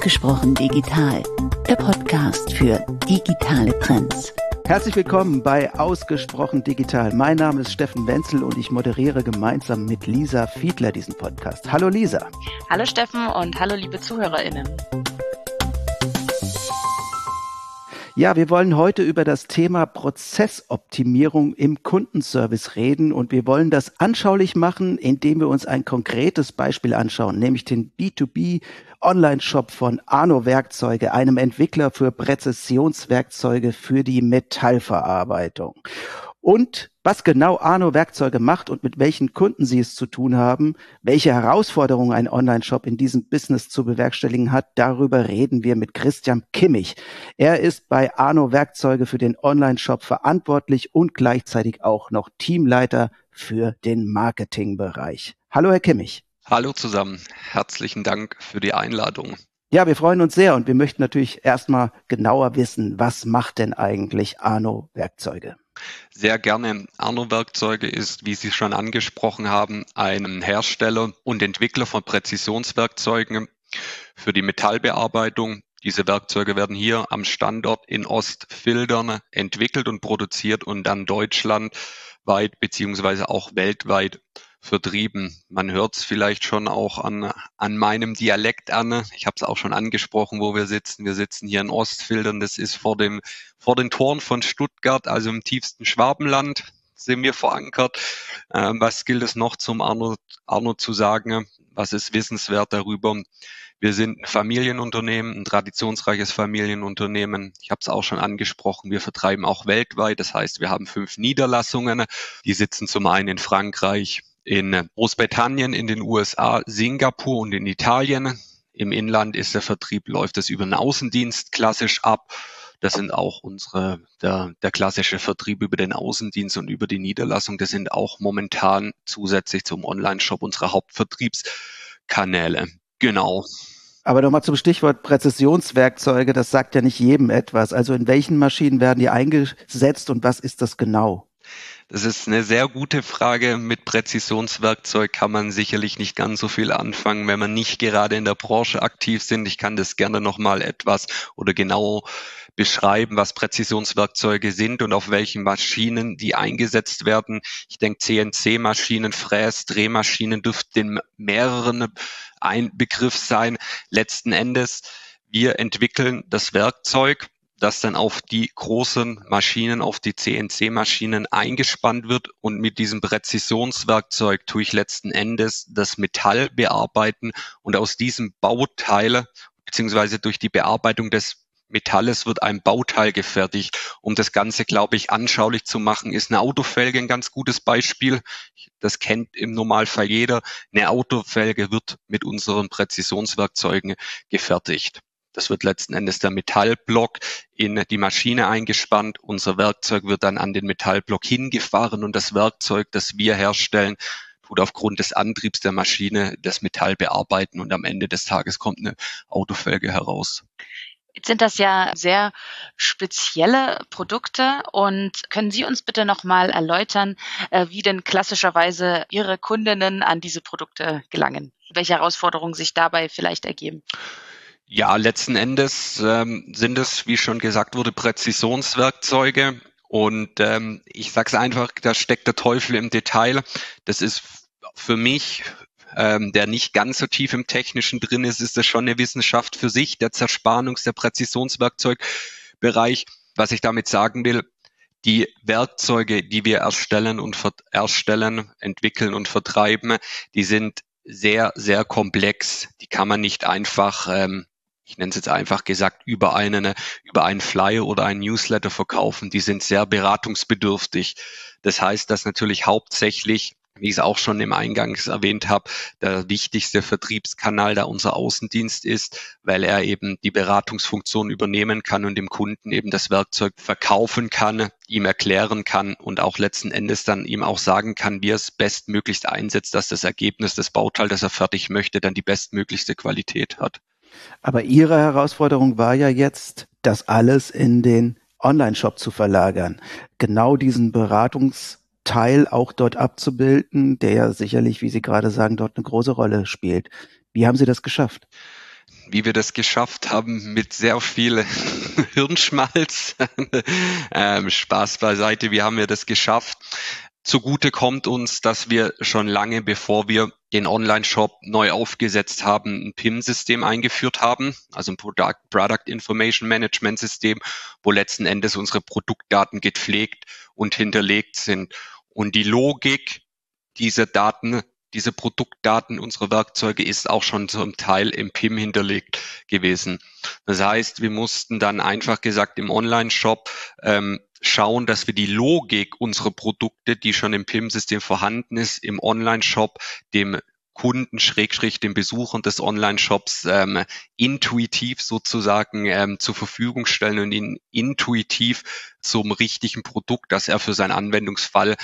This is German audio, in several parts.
Ausgesprochen digital, der Podcast für digitale Trends. Herzlich willkommen bei Ausgesprochen Digital. Mein Name ist Steffen Wenzel und ich moderiere gemeinsam mit Lisa Fiedler diesen Podcast. Hallo Lisa. Hallo Steffen und hallo liebe ZuhörerInnen. Ja, wir wollen heute über das Thema Prozessoptimierung im Kundenservice reden und wir wollen das anschaulich machen, indem wir uns ein konkretes Beispiel anschauen, nämlich den B2B Online-Shop von Arno Werkzeuge, einem Entwickler für Präzisionswerkzeuge für die Metallverarbeitung. Und was genau Arno Werkzeuge macht und mit welchen Kunden sie es zu tun haben, welche Herausforderungen ein Online-Shop in diesem Business zu bewerkstelligen hat, darüber reden wir mit Christian Kimmich. Er ist bei Arno Werkzeuge für den Online-Shop verantwortlich und gleichzeitig auch noch Teamleiter für den Marketingbereich. Hallo, Herr Kimmich. Hallo zusammen. Herzlichen Dank für die Einladung. Ja, wir freuen uns sehr und wir möchten natürlich erstmal genauer wissen, was macht denn eigentlich Arno Werkzeuge? Sehr gerne. Arno Werkzeuge ist, wie Sie schon angesprochen haben, ein Hersteller und Entwickler von Präzisionswerkzeugen für die Metallbearbeitung. Diese Werkzeuge werden hier am Standort in Ostfildern entwickelt und produziert und dann deutschlandweit beziehungsweise auch weltweit vertrieben. Man hört es vielleicht schon auch an, an meinem Dialekt an. Ich habe es auch schon angesprochen, wo wir sitzen. Wir sitzen hier in Ostfildern. Das ist vor, dem, vor den Toren von Stuttgart, also im tiefsten Schwabenland sind wir verankert. Ähm, was gilt es noch zum Arno, Arno zu sagen? Was ist wissenswert darüber? Wir sind ein Familienunternehmen, ein traditionsreiches Familienunternehmen. Ich habe es auch schon angesprochen. Wir vertreiben auch weltweit. Das heißt, wir haben fünf Niederlassungen. Die sitzen zum einen in Frankreich, in Großbritannien, in den USA, Singapur und in Italien. Im Inland ist der Vertrieb, läuft es über einen Außendienst klassisch ab. Das sind auch unsere, der, der klassische Vertrieb über den Außendienst und über die Niederlassung. Das sind auch momentan zusätzlich zum Online-Shop unsere Hauptvertriebskanäle. Genau. Aber nochmal zum Stichwort Präzisionswerkzeuge, das sagt ja nicht jedem etwas. Also in welchen Maschinen werden die eingesetzt und was ist das genau? Das ist eine sehr gute Frage. Mit Präzisionswerkzeug kann man sicherlich nicht ganz so viel anfangen, wenn man nicht gerade in der Branche aktiv sind. Ich kann das gerne nochmal etwas oder genau beschreiben, was Präzisionswerkzeuge sind und auf welchen Maschinen die eingesetzt werden. Ich denke, CNC-Maschinen, Fräs, Drehmaschinen dürften mehreren ein Begriff sein. Letzten Endes, wir entwickeln das Werkzeug das dann auf die großen Maschinen, auf die CNC-Maschinen eingespannt wird und mit diesem Präzisionswerkzeug tue ich letzten Endes das Metall bearbeiten und aus diesem Bauteil beziehungsweise durch die Bearbeitung des Metalles wird ein Bauteil gefertigt. Um das Ganze, glaube ich, anschaulich zu machen, ist eine Autofelge ein ganz gutes Beispiel. Das kennt im Normalfall jeder. Eine Autofelge wird mit unseren Präzisionswerkzeugen gefertigt. Das wird letzten Endes der Metallblock in die Maschine eingespannt. Unser Werkzeug wird dann an den Metallblock hingefahren und das Werkzeug, das wir herstellen, tut aufgrund des Antriebs der Maschine das Metall bearbeiten und am Ende des Tages kommt eine Autofelge heraus. Jetzt sind das ja sehr spezielle Produkte und können Sie uns bitte nochmal erläutern, äh, wie denn klassischerweise Ihre Kundinnen an diese Produkte gelangen? Welche Herausforderungen sich dabei vielleicht ergeben? Ja, letzten Endes ähm, sind es, wie schon gesagt wurde, Präzisionswerkzeuge. Und ähm, ich sage es einfach, da steckt der Teufel im Detail. Das ist für mich, ähm, der nicht ganz so tief im Technischen drin ist, ist das schon eine Wissenschaft für sich, der Zerspanungs-, der Präzisionswerkzeugbereich. Was ich damit sagen will, die Werkzeuge, die wir erstellen und erstellen, entwickeln und vertreiben, die sind sehr, sehr komplex. Die kann man nicht einfach ähm, ich nenne es jetzt einfach gesagt, über einen, über einen Flyer oder einen Newsletter verkaufen, die sind sehr beratungsbedürftig. Das heißt, dass natürlich hauptsächlich wie ich es auch schon im Eingangs erwähnt habe, der wichtigste Vertriebskanal da unser Außendienst ist, weil er eben die Beratungsfunktion übernehmen kann und dem Kunden eben das Werkzeug verkaufen kann, ihm erklären kann und auch letzten Endes dann ihm auch sagen kann, wie er es bestmöglichst einsetzt, dass das Ergebnis, das Bauteil, das er fertig möchte, dann die bestmöglichste Qualität hat. Aber Ihre Herausforderung war ja jetzt, das alles in den Online-Shop zu verlagern. Genau diesen Beratungsteil auch dort abzubilden, der ja sicherlich, wie Sie gerade sagen, dort eine große Rolle spielt. Wie haben Sie das geschafft? wie wir das geschafft haben mit sehr viel Hirnschmalz. ähm, Spaß beiseite, wie haben wir das geschafft? Zugute kommt uns, dass wir schon lange bevor wir den Online-Shop neu aufgesetzt haben, ein PIM-System eingeführt haben, also ein Product, Product Information Management System, wo letzten Endes unsere Produktdaten gepflegt und hinterlegt sind. Und die Logik dieser Daten diese Produktdaten unserer Werkzeuge ist auch schon zum Teil im PIM hinterlegt gewesen. Das heißt, wir mussten dann einfach gesagt im Online-Shop ähm, schauen, dass wir die Logik unserer Produkte, die schon im PIM-System vorhanden ist, im Online-Shop dem Kunden, Schrägstrich, den Besuchern des Online-Shops ähm, intuitiv sozusagen ähm, zur Verfügung stellen und ihn intuitiv zum richtigen Produkt, das er für seinen Anwendungsfall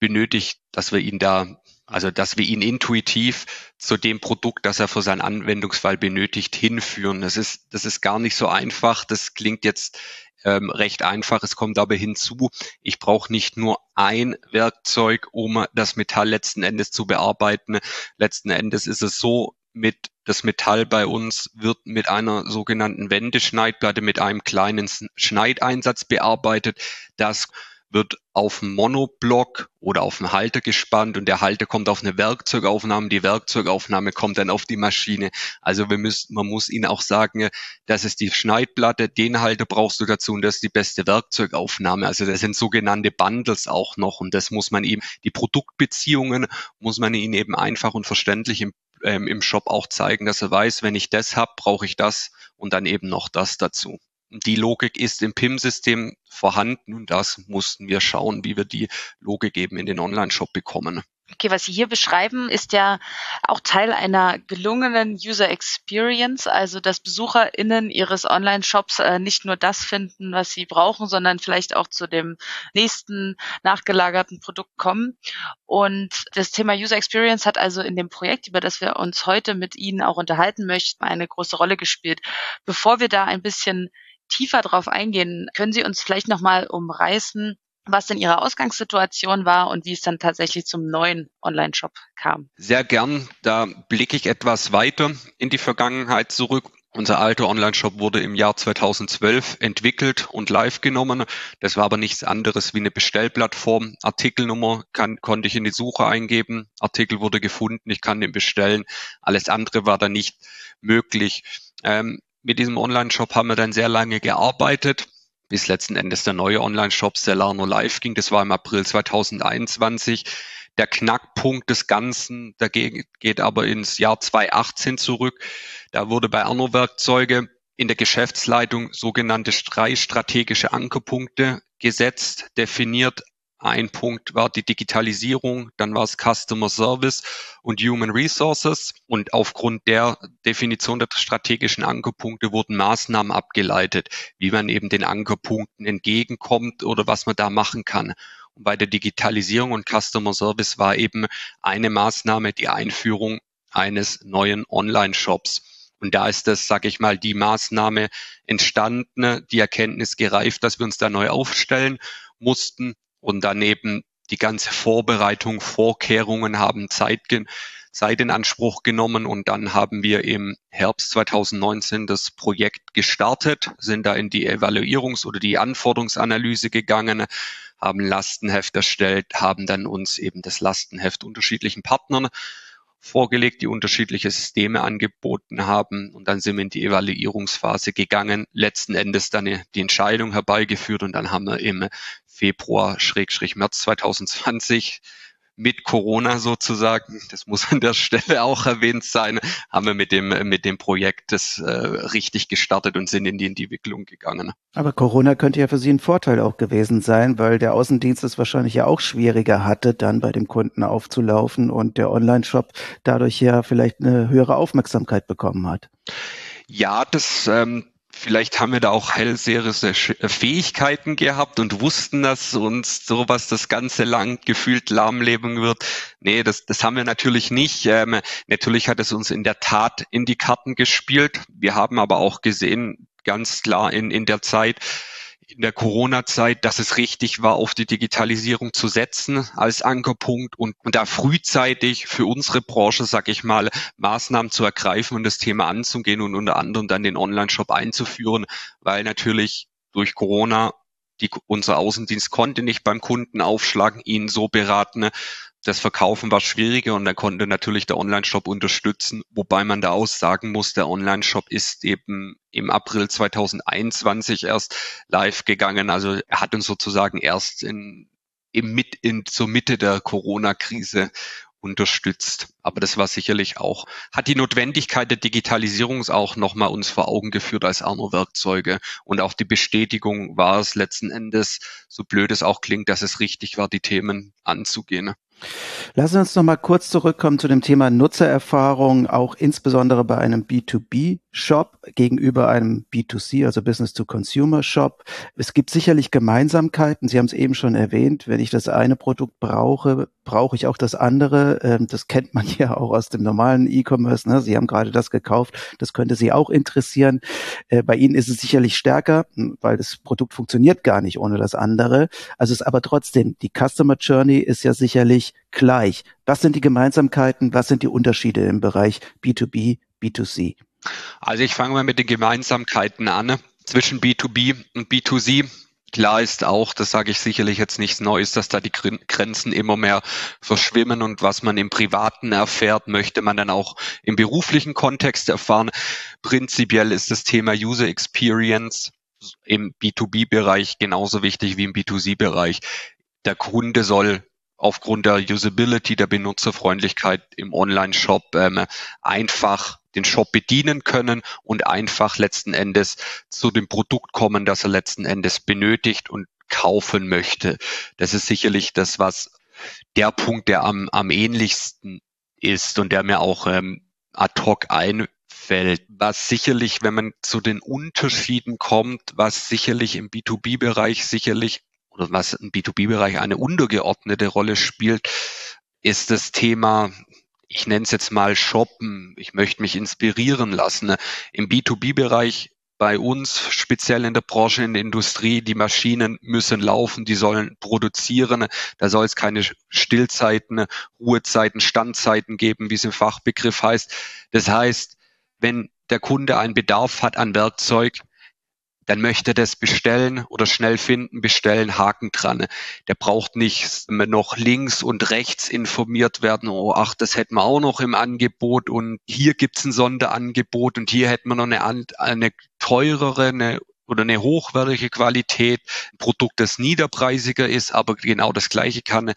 benötigt, dass wir ihn da also, dass wir ihn intuitiv zu dem Produkt, das er für seinen Anwendungsfall benötigt, hinführen. Das ist, das ist gar nicht so einfach. Das klingt jetzt ähm, recht einfach. Es kommt aber hinzu, ich brauche nicht nur ein Werkzeug, um das Metall letzten Endes zu bearbeiten. Letzten Endes ist es so, mit das Metall bei uns wird mit einer sogenannten Wendeschneidplatte mit einem kleinen Schneideinsatz bearbeitet. Das wird auf dem Monoblock oder auf den Halter gespannt und der Halter kommt auf eine Werkzeugaufnahme, die Werkzeugaufnahme kommt dann auf die Maschine. Also wir müssen, man muss ihnen auch sagen, das ist die Schneidplatte, den Halter brauchst du dazu und das ist die beste Werkzeugaufnahme. Also das sind sogenannte Bundles auch noch und das muss man eben, die Produktbeziehungen muss man ihnen eben einfach und verständlich im, ähm, im Shop auch zeigen, dass er weiß, wenn ich das habe, brauche ich das und dann eben noch das dazu die Logik ist im PIM-System vorhanden und das mussten wir schauen, wie wir die Logik eben in den Online-Shop bekommen. Okay, was Sie hier beschreiben, ist ja auch Teil einer gelungenen User Experience, also dass BesucherInnen Ihres Online-Shops äh, nicht nur das finden, was sie brauchen, sondern vielleicht auch zu dem nächsten nachgelagerten Produkt kommen. Und das Thema User Experience hat also in dem Projekt, über das wir uns heute mit Ihnen auch unterhalten möchten, eine große Rolle gespielt. Bevor wir da ein bisschen tiefer drauf eingehen, können Sie uns vielleicht nochmal umreißen, was denn Ihre Ausgangssituation war und wie es dann tatsächlich zum neuen Online-Shop kam. Sehr gern. Da blicke ich etwas weiter in die Vergangenheit zurück. Unser alter Online-Shop wurde im Jahr 2012 entwickelt und live genommen. Das war aber nichts anderes wie eine Bestellplattform. Artikelnummer kann, konnte ich in die Suche eingeben. Artikel wurde gefunden. Ich kann den bestellen. Alles andere war da nicht möglich. Ähm, mit diesem Online-Shop haben wir dann sehr lange gearbeitet, bis letzten Endes der neue Online-Shop Cellarno live ging. Das war im April 2021. Der Knackpunkt des Ganzen dagegen geht aber ins Jahr 2018 zurück. Da wurde bei Arno Werkzeuge in der Geschäftsleitung sogenannte drei strategische Ankerpunkte gesetzt, definiert, ein Punkt war die Digitalisierung, dann war es Customer Service und Human Resources. Und aufgrund der Definition der strategischen Ankerpunkte wurden Maßnahmen abgeleitet, wie man eben den Ankerpunkten entgegenkommt oder was man da machen kann. Und bei der Digitalisierung und Customer Service war eben eine Maßnahme die Einführung eines neuen Online-Shops. Und da ist das, sage ich mal, die Maßnahme entstanden, die Erkenntnis gereift, dass wir uns da neu aufstellen mussten und daneben die ganze Vorbereitung, Vorkehrungen haben Zeit, Zeit in Anspruch genommen und dann haben wir im Herbst 2019 das Projekt gestartet, sind da in die Evaluierungs- oder die Anforderungsanalyse gegangen, haben Lastenheft erstellt, haben dann uns eben das Lastenheft unterschiedlichen Partnern vorgelegt, die unterschiedliche Systeme angeboten haben. Und dann sind wir in die Evaluierungsphase gegangen, letzten Endes dann die Entscheidung herbeigeführt und dann haben wir im Februar, Schrägstrich März 2020 mit Corona sozusagen, das muss an der Stelle auch erwähnt sein, haben wir mit dem, mit dem Projekt das äh, richtig gestartet und sind in die Entwicklung gegangen. Aber Corona könnte ja für Sie ein Vorteil auch gewesen sein, weil der Außendienst es wahrscheinlich ja auch schwieriger hatte, dann bei dem Kunden aufzulaufen und der Online-Shop dadurch ja vielleicht eine höhere Aufmerksamkeit bekommen hat. Ja, das ähm, Vielleicht haben wir da auch hellseherische äh, Fähigkeiten gehabt und wussten das und sowas das ganze lang gefühlt lahmleben wird. Nee, das, das haben wir natürlich nicht. Ähm, natürlich hat es uns in der Tat in die Karten gespielt. Wir haben aber auch gesehen, ganz klar in, in der Zeit, in der Corona-Zeit, dass es richtig war, auf die Digitalisierung zu setzen als Ankerpunkt und, da frühzeitig für unsere Branche, sag ich mal, Maßnahmen zu ergreifen und das Thema anzugehen und unter anderem dann den Online-Shop einzuführen, weil natürlich durch Corona die, unser Außendienst konnte nicht beim Kunden aufschlagen, ihn so beraten, das Verkaufen war schwieriger und da konnte natürlich der Online-Shop unterstützen, wobei man da auch sagen muss, der Online-Shop ist eben im April 2021 erst live gegangen. Also er hat uns sozusagen erst in, im mit, in, zur Mitte der Corona-Krise unterstützt. Aber das war sicherlich auch, hat die Notwendigkeit der Digitalisierung auch nochmal uns vor Augen geführt als Arno-Werkzeuge. Und auch die Bestätigung war es letzten Endes, so blöd es auch klingt, dass es richtig war, die Themen anzugehen. Lassen Sie uns noch mal kurz zurückkommen zu dem Thema Nutzererfahrung, auch insbesondere bei einem B2B-Shop gegenüber einem B2C, also Business-to-Consumer-Shop. Es gibt sicherlich Gemeinsamkeiten. Sie haben es eben schon erwähnt. Wenn ich das eine Produkt brauche, brauche ich auch das andere. Ähm, das kennt man ja auch aus dem normalen E-Commerce. Ne? Sie haben gerade das gekauft. Das könnte Sie auch interessieren. Äh, bei Ihnen ist es sicherlich stärker, hm, weil das Produkt funktioniert gar nicht ohne das andere. Also es ist aber trotzdem, die Customer Journey ist ja sicherlich gleich. Was sind die Gemeinsamkeiten? Was sind die Unterschiede im Bereich B2B, B2C? Also ich fange mal mit den Gemeinsamkeiten an zwischen B2B und B2C. Klar ist auch, das sage ich sicherlich jetzt nichts Neues, dass da die Grenzen immer mehr verschwimmen und was man im Privaten erfährt, möchte man dann auch im beruflichen Kontext erfahren. Prinzipiell ist das Thema User Experience im B2B-Bereich genauso wichtig wie im B2C-Bereich. Der Kunde soll aufgrund der Usability, der Benutzerfreundlichkeit im Online-Shop ähm, einfach den Shop bedienen können und einfach letzten Endes zu dem Produkt kommen, das er letzten Endes benötigt und kaufen möchte. Das ist sicherlich das, was der Punkt, der am, am ähnlichsten ist und der mir auch ähm, ad hoc einfällt. Was sicherlich, wenn man zu den Unterschieden kommt, was sicherlich im B2B-Bereich sicherlich oder was im B2B-Bereich eine untergeordnete Rolle spielt, ist das Thema, ich nenne es jetzt mal Shoppen. Ich möchte mich inspirieren lassen. Im B2B-Bereich bei uns, speziell in der Branche, in der Industrie, die Maschinen müssen laufen, die sollen produzieren. Da soll es keine Stillzeiten, Ruhezeiten, Standzeiten geben, wie es im Fachbegriff heißt. Das heißt, wenn der Kunde einen Bedarf hat an Werkzeug, dann möchte das bestellen oder schnell finden, bestellen, Haken dran. Der braucht nicht noch links und rechts informiert werden, oh ach, das hätten wir auch noch im Angebot und hier gibt's ein Sonderangebot und hier hätten wir noch eine, eine teurere, eine oder eine hochwertige Qualität, ein Produkt, das niederpreisiger ist, aber genau das gleiche kann.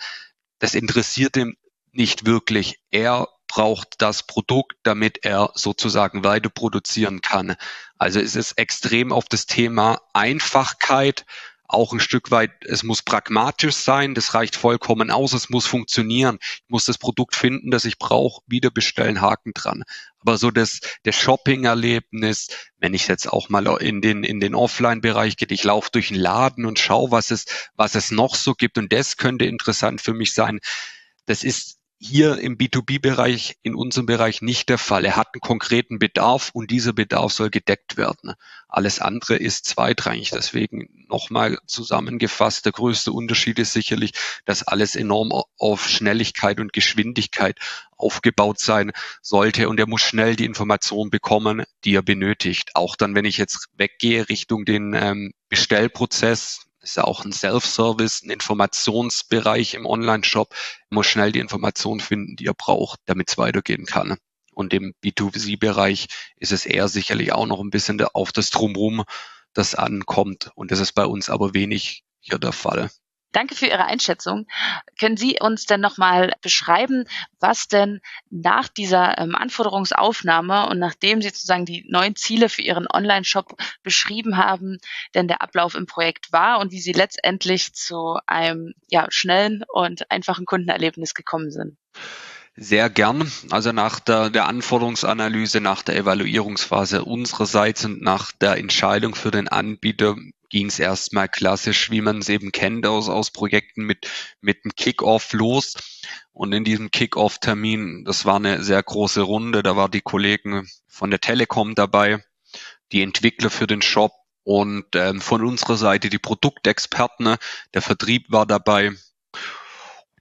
Das interessiert ihn nicht wirklich. Er braucht das Produkt, damit er sozusagen weiter produzieren kann. Also es ist extrem auf das Thema Einfachkeit, auch ein Stück weit, es muss pragmatisch sein, das reicht vollkommen aus, es muss funktionieren. Ich muss das Produkt finden, das ich brauche, wieder bestellen, Haken dran. Aber so das, das Shopping-Erlebnis, wenn ich jetzt auch mal in den, in den Offline-Bereich gehe, ich laufe durch den Laden und schaue, was es, was es noch so gibt und das könnte interessant für mich sein. Das ist hier im B2B-Bereich, in unserem Bereich nicht der Fall. Er hat einen konkreten Bedarf und dieser Bedarf soll gedeckt werden. Alles andere ist zweitrangig. Deswegen nochmal zusammengefasst, der größte Unterschied ist sicherlich, dass alles enorm auf Schnelligkeit und Geschwindigkeit aufgebaut sein sollte und er muss schnell die Information bekommen, die er benötigt. Auch dann, wenn ich jetzt weggehe Richtung den ähm, Bestellprozess, ist ja auch ein Self-Service, ein Informationsbereich im Online-Shop. Muss schnell die Information finden, die er braucht, damit es weitergehen kann. Und im B2C-Bereich ist es eher sicherlich auch noch ein bisschen auf das Drumherum, das ankommt. Und das ist bei uns aber wenig hier der Fall. Danke für Ihre Einschätzung. Können Sie uns denn nochmal beschreiben, was denn nach dieser ähm, Anforderungsaufnahme und nachdem Sie sozusagen die neuen Ziele für Ihren Online-Shop beschrieben haben, denn der Ablauf im Projekt war und wie Sie letztendlich zu einem ja, schnellen und einfachen Kundenerlebnis gekommen sind? Sehr gern. Also nach der, der Anforderungsanalyse, nach der Evaluierungsphase unsererseits und nach der Entscheidung für den Anbieter ging es erstmal klassisch, wie man es eben kennt aus, aus Projekten mit, mit einem Kick-Off los. Und in diesem Kick-Off-Termin, das war eine sehr große Runde, da war die Kollegen von der Telekom dabei, die Entwickler für den Shop und ähm, von unserer Seite die Produktexperten, der Vertrieb war dabei,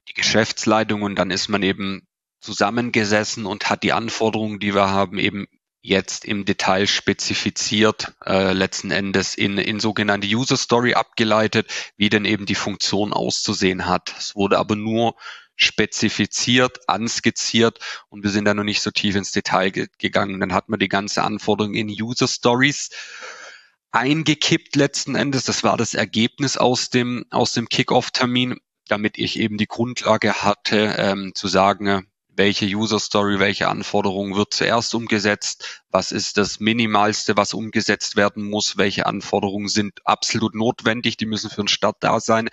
die Geschäftsleitung und dann ist man eben zusammengesessen und hat die Anforderungen, die wir haben, eben jetzt im Detail spezifiziert, äh, letzten Endes in, in sogenannte User Story abgeleitet, wie denn eben die Funktion auszusehen hat. Es wurde aber nur spezifiziert, anskizziert und wir sind da noch nicht so tief ins Detail ge gegangen. Dann hat man die ganze Anforderung in User Stories eingekippt letzten Endes. Das war das Ergebnis aus dem, aus dem Kickoff-Termin, damit ich eben die Grundlage hatte, ähm, zu sagen, welche User Story, welche Anforderungen wird zuerst umgesetzt, was ist das Minimalste, was umgesetzt werden muss, welche Anforderungen sind absolut notwendig, die müssen für den Start da sein.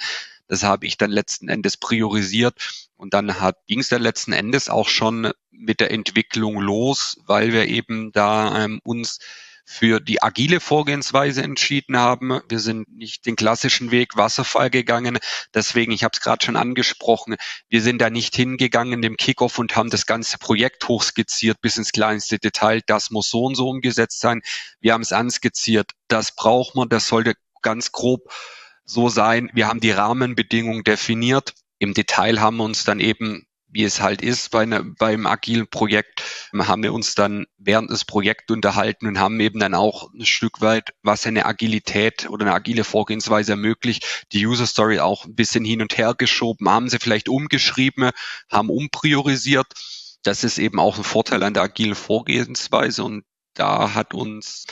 Das habe ich dann letzten Endes priorisiert und dann ging es dann letzten Endes auch schon mit der Entwicklung los, weil wir eben da ähm, uns für die agile Vorgehensweise entschieden haben. Wir sind nicht den klassischen Weg Wasserfall gegangen. Deswegen, ich habe es gerade schon angesprochen, wir sind da nicht hingegangen dem Kickoff und haben das ganze Projekt hochskizziert bis ins kleinste Detail. Das muss so und so umgesetzt sein. Wir haben es anskizziert. Das braucht man. Das sollte ganz grob so sein. Wir haben die Rahmenbedingungen definiert. Im Detail haben wir uns dann eben wie es halt ist bei ne, beim agilen Projekt, haben wir uns dann während des Projekts unterhalten und haben eben dann auch ein Stück weit, was eine Agilität oder eine agile Vorgehensweise ermöglicht, die User Story auch ein bisschen hin und her geschoben, haben sie vielleicht umgeschrieben, haben umpriorisiert. Das ist eben auch ein Vorteil an der agilen Vorgehensweise und da hat uns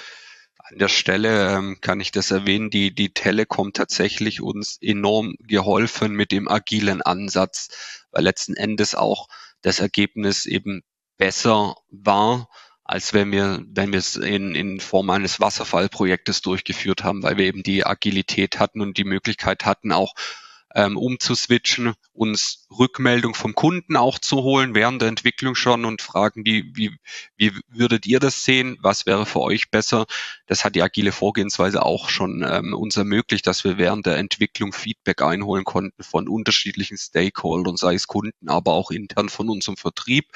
an der Stelle ähm, kann ich das erwähnen, die, die Telekom tatsächlich uns enorm geholfen mit dem agilen Ansatz, weil letzten Endes auch das Ergebnis eben besser war, als wenn wir, wenn wir es in, in Form eines Wasserfallprojektes durchgeführt haben, weil wir eben die Agilität hatten und die Möglichkeit hatten, auch ähm, umzuswitchen, uns Rückmeldung vom Kunden auch zu holen während der Entwicklung schon und fragen, wie, wie, wie würdet ihr das sehen? Was wäre für euch besser? Das hat die agile Vorgehensweise auch schon ähm, uns ermöglicht, dass wir während der Entwicklung Feedback einholen konnten von unterschiedlichen Stakeholdern, sei es Kunden, aber auch intern von unserem Vertrieb.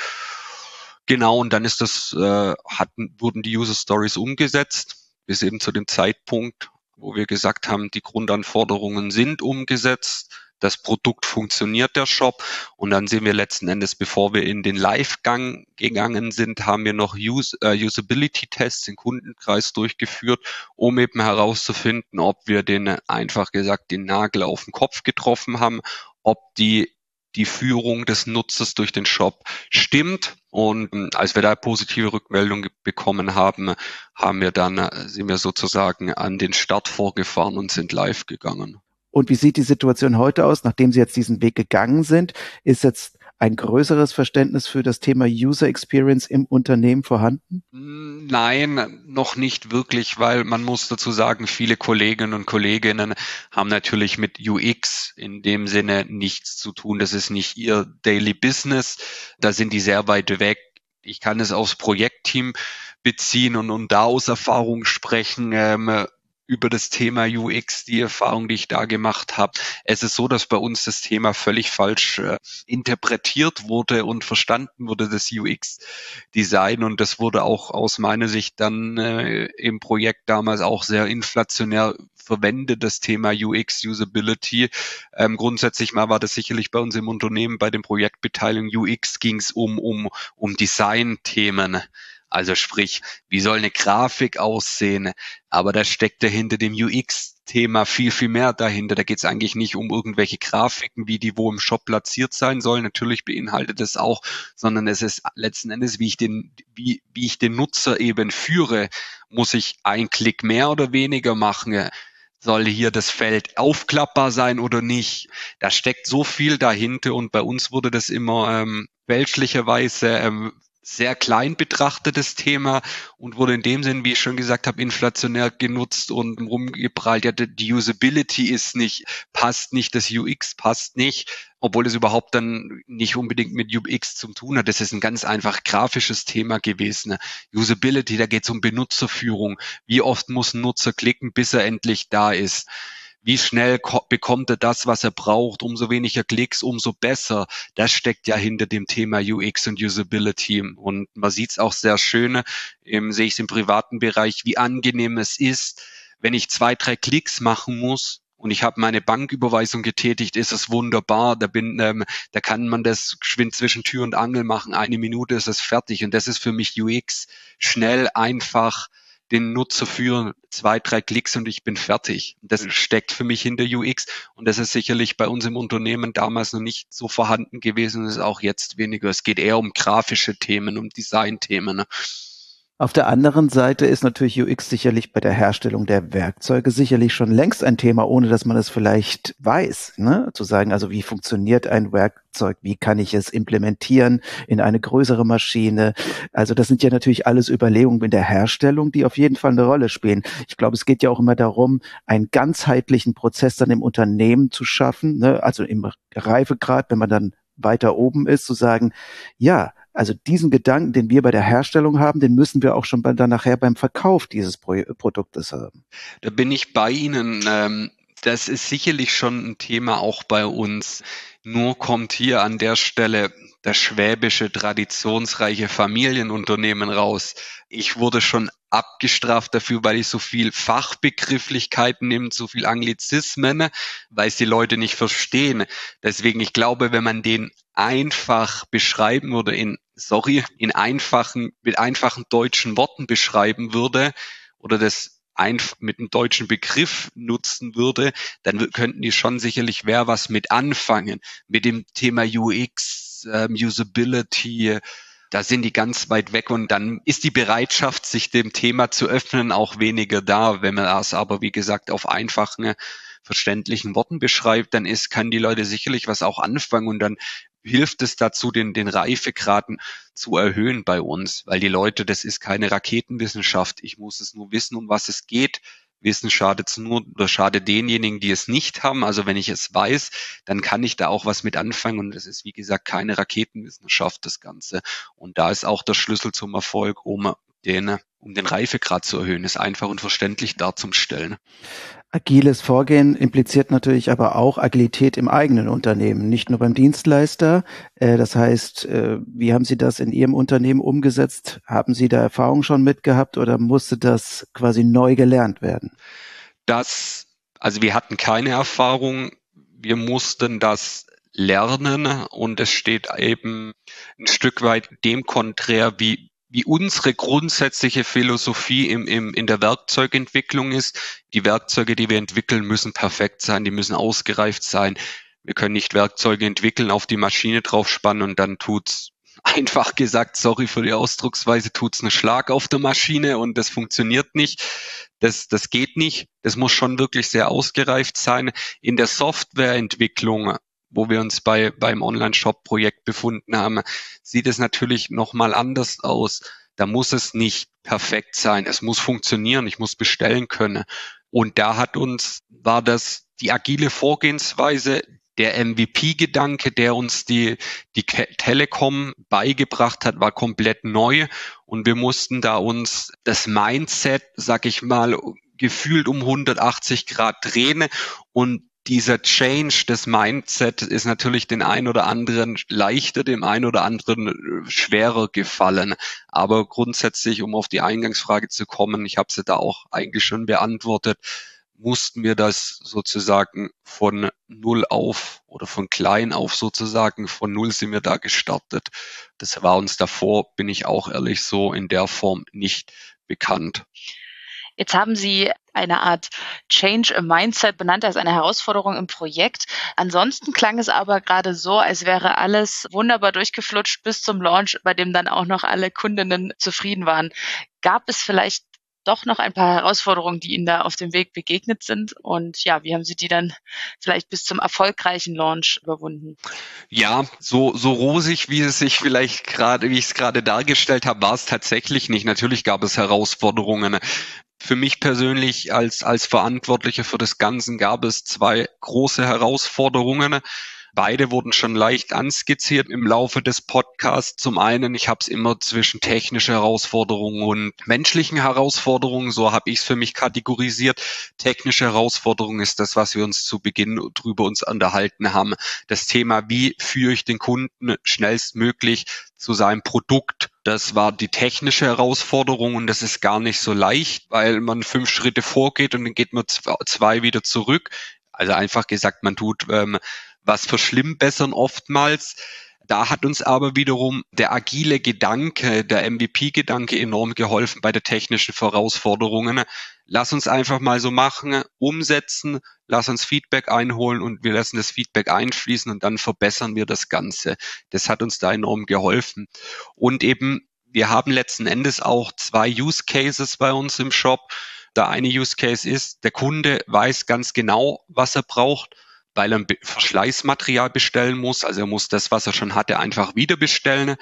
Genau, und dann ist das, äh, hatten, wurden die User Stories umgesetzt bis eben zu dem Zeitpunkt, wo wir gesagt haben, die Grundanforderungen sind umgesetzt, das Produkt funktioniert, der Shop. Und dann sehen wir letzten Endes, bevor wir in den Live-Gang gegangen sind, haben wir noch Use, äh, Usability-Tests im Kundenkreis durchgeführt, um eben herauszufinden, ob wir den einfach gesagt den Nagel auf den Kopf getroffen haben, ob die die Führung des Nutzers durch den Shop stimmt. Und ähm, als wir da positive Rückmeldungen bekommen haben, haben wir dann, äh, sind wir sozusagen an den Start vorgefahren und sind live gegangen. Und wie sieht die Situation heute aus, nachdem Sie jetzt diesen Weg gegangen sind? Ist jetzt ein größeres Verständnis für das Thema User Experience im Unternehmen vorhanden? Nein, noch nicht wirklich, weil man muss dazu sagen, viele Kolleginnen und Kolleginnen haben natürlich mit UX in dem Sinne nichts zu tun. Das ist nicht ihr Daily Business. Da sind die sehr weit weg. Ich kann es aufs Projektteam beziehen und, und da aus Erfahrung sprechen. Ähm, über das Thema UX, die Erfahrung, die ich da gemacht habe. Es ist so, dass bei uns das Thema völlig falsch äh, interpretiert wurde und verstanden wurde, das UX-Design. Und das wurde auch aus meiner Sicht dann äh, im Projekt damals auch sehr inflationär verwendet, das Thema UX, Usability. Ähm, grundsätzlich mal war das sicherlich bei uns im Unternehmen, bei den Projektbeteiligungen UX ging es um, um, um Design-Themen. Also sprich, wie soll eine Grafik aussehen? Aber da steckt dahinter dem UX-Thema viel, viel mehr dahinter. Da geht es eigentlich nicht um irgendwelche Grafiken, wie die wo im Shop platziert sein sollen. Natürlich beinhaltet es auch, sondern es ist letzten Endes, wie ich den, wie, wie ich den Nutzer eben führe, muss ich einen Klick mehr oder weniger machen soll hier das Feld aufklappbar sein oder nicht. Da steckt so viel dahinter und bei uns wurde das immer ähm, fälschlicherweise ähm, sehr klein betrachtetes Thema und wurde in dem Sinn, wie ich schon gesagt habe, inflationär genutzt und rumgeprallt. Ja, die Usability ist nicht, passt nicht, das UX passt nicht, obwohl es überhaupt dann nicht unbedingt mit UX zu tun hat. Das ist ein ganz einfach grafisches Thema gewesen. Usability, da geht es um Benutzerführung. Wie oft muss ein Nutzer klicken, bis er endlich da ist? Wie schnell bekommt er das, was er braucht, umso weniger Klicks, umso besser. Das steckt ja hinter dem Thema UX und Usability. Und man sieht es auch sehr schön, ähm, sehe ich es im privaten Bereich, wie angenehm es ist, wenn ich zwei, drei Klicks machen muss, und ich habe meine Banküberweisung getätigt, ist es wunderbar. Da, bin, ähm, da kann man das geschwind zwischen Tür und Angel machen. Eine Minute ist es fertig. Und das ist für mich UX schnell, einfach, den Nutzer führen, zwei, drei Klicks und ich bin fertig. Das steckt für mich hinter UX und das ist sicherlich bei uns im Unternehmen damals noch nicht so vorhanden gewesen und ist auch jetzt weniger. Es geht eher um grafische Themen, um Designthemen. Auf der anderen Seite ist natürlich UX sicherlich bei der Herstellung der Werkzeuge sicherlich schon längst ein Thema, ohne dass man es vielleicht weiß. Ne? Zu sagen, also wie funktioniert ein Werkzeug, wie kann ich es implementieren in eine größere Maschine. Also das sind ja natürlich alles Überlegungen in der Herstellung, die auf jeden Fall eine Rolle spielen. Ich glaube, es geht ja auch immer darum, einen ganzheitlichen Prozess dann im Unternehmen zu schaffen, ne? also im Reifegrad, wenn man dann weiter oben ist, zu sagen, ja, also diesen Gedanken, den wir bei der Herstellung haben, den müssen wir auch schon bei, dann nachher beim Verkauf dieses Pro Produktes haben. Da bin ich bei Ihnen. Ähm, das ist sicherlich schon ein Thema auch bei uns. Nur kommt hier an der Stelle das schwäbische, traditionsreiche Familienunternehmen raus. Ich wurde schon abgestraft dafür, weil ich so viel Fachbegrifflichkeiten nehme, so viel Anglizismen, weil es die Leute nicht verstehen. Deswegen, ich glaube, wenn man den einfach beschreiben würde in, sorry, in einfachen, mit einfachen deutschen Worten beschreiben würde oder das einf mit einem deutschen Begriff nutzen würde, dann könnten die schon sicherlich wer was mit anfangen. Mit dem Thema UX, ähm, Usability, da sind die ganz weit weg und dann ist die Bereitschaft, sich dem Thema zu öffnen, auch weniger da. Wenn man das aber, wie gesagt, auf einfachen, verständlichen Worten beschreibt, dann ist, kann die Leute sicherlich was auch anfangen und dann hilft es dazu, den, den Reifegraden zu erhöhen bei uns, weil die Leute, das ist keine Raketenwissenschaft. Ich muss es nur wissen, um was es geht. Wissen schadet es nur oder schadet denjenigen, die es nicht haben. Also wenn ich es weiß, dann kann ich da auch was mit anfangen. Und es ist, wie gesagt, keine Raketenwissenschaft, das Ganze. Und da ist auch der Schlüssel zum Erfolg, um den, um den Reifegrad zu erhöhen, ist einfach und verständlich darzustellen. Agiles Vorgehen impliziert natürlich aber auch Agilität im eigenen Unternehmen, nicht nur beim Dienstleister. Äh, das heißt, äh, wie haben Sie das in Ihrem Unternehmen umgesetzt? Haben Sie da Erfahrung schon mitgehabt oder musste das quasi neu gelernt werden? Das, also wir hatten keine Erfahrung. Wir mussten das lernen und es steht eben ein Stück weit dem konträr, wie, wie unsere grundsätzliche Philosophie im, im, in der Werkzeugentwicklung ist. Die Werkzeuge, die wir entwickeln, müssen perfekt sein, die müssen ausgereift sein. Wir können nicht Werkzeuge entwickeln, auf die Maschine draufspannen und dann tut's einfach gesagt, sorry für die Ausdrucksweise, tut's einen Schlag auf der Maschine und das funktioniert nicht. Das, das geht nicht. Das muss schon wirklich sehr ausgereift sein. In der Softwareentwicklung wo wir uns bei, beim Online-Shop-Projekt befunden haben, sieht es natürlich nochmal anders aus. Da muss es nicht perfekt sein. Es muss funktionieren. Ich muss bestellen können. Und da hat uns, war das die agile Vorgehensweise, der MVP-Gedanke, der uns die, die Telekom beigebracht hat, war komplett neu. Und wir mussten da uns das Mindset, sag ich mal, gefühlt um 180 Grad drehen und dieser Change des Mindset ist natürlich den einen oder anderen leichter, dem einen oder anderen äh, schwerer gefallen. Aber grundsätzlich, um auf die Eingangsfrage zu kommen, ich habe sie da auch eigentlich schon beantwortet, mussten wir das sozusagen von null auf oder von klein auf sozusagen, von null sind wir da gestartet. Das war uns davor, bin ich auch ehrlich so in der Form nicht bekannt. Jetzt haben Sie eine Art Change im Mindset benannt als eine Herausforderung im Projekt. Ansonsten klang es aber gerade so, als wäre alles wunderbar durchgeflutscht bis zum Launch, bei dem dann auch noch alle Kundinnen zufrieden waren. Gab es vielleicht doch noch ein paar Herausforderungen, die Ihnen da auf dem Weg begegnet sind. Und ja, wie haben Sie die dann vielleicht bis zum erfolgreichen Launch überwunden? Ja, so, so rosig, wie es sich vielleicht gerade, wie ich es gerade dargestellt habe, war es tatsächlich nicht. Natürlich gab es Herausforderungen. Für mich persönlich als, als Verantwortlicher für das Ganze gab es zwei große Herausforderungen. Beide wurden schon leicht anskizziert im Laufe des Podcasts. Zum einen, ich habe es immer zwischen technische Herausforderungen und menschlichen Herausforderungen, so habe ich es für mich kategorisiert. Technische Herausforderung ist das, was wir uns zu Beginn drüber uns unterhalten haben. Das Thema, wie führe ich den Kunden schnellstmöglich zu seinem Produkt. Das war die technische Herausforderung und das ist gar nicht so leicht, weil man fünf Schritte vorgeht und dann geht man zwei wieder zurück. Also einfach gesagt, man tut ähm, was verschlimmbessern oftmals. Da hat uns aber wiederum der agile Gedanke, der MVP-Gedanke enorm geholfen bei der technischen Herausforderungen. Lass uns einfach mal so machen, umsetzen, lass uns Feedback einholen und wir lassen das Feedback einfließen und dann verbessern wir das Ganze. Das hat uns da enorm geholfen. Und eben, wir haben letzten Endes auch zwei Use Cases bei uns im Shop. Der eine Use Case ist, der Kunde weiß ganz genau, was er braucht weil er Verschleißmaterial bestellen muss. Also er muss das, was er schon hatte, einfach wieder bestellen.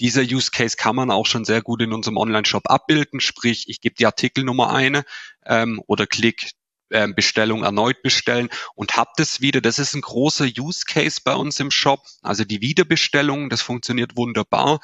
Dieser Use Case kann man auch schon sehr gut in unserem Online-Shop abbilden. Sprich, ich gebe die Artikelnummer ein ähm, oder klick ähm, Bestellung erneut bestellen und hab das wieder. Das ist ein großer Use Case bei uns im Shop. Also die Wiederbestellung, das funktioniert wunderbar.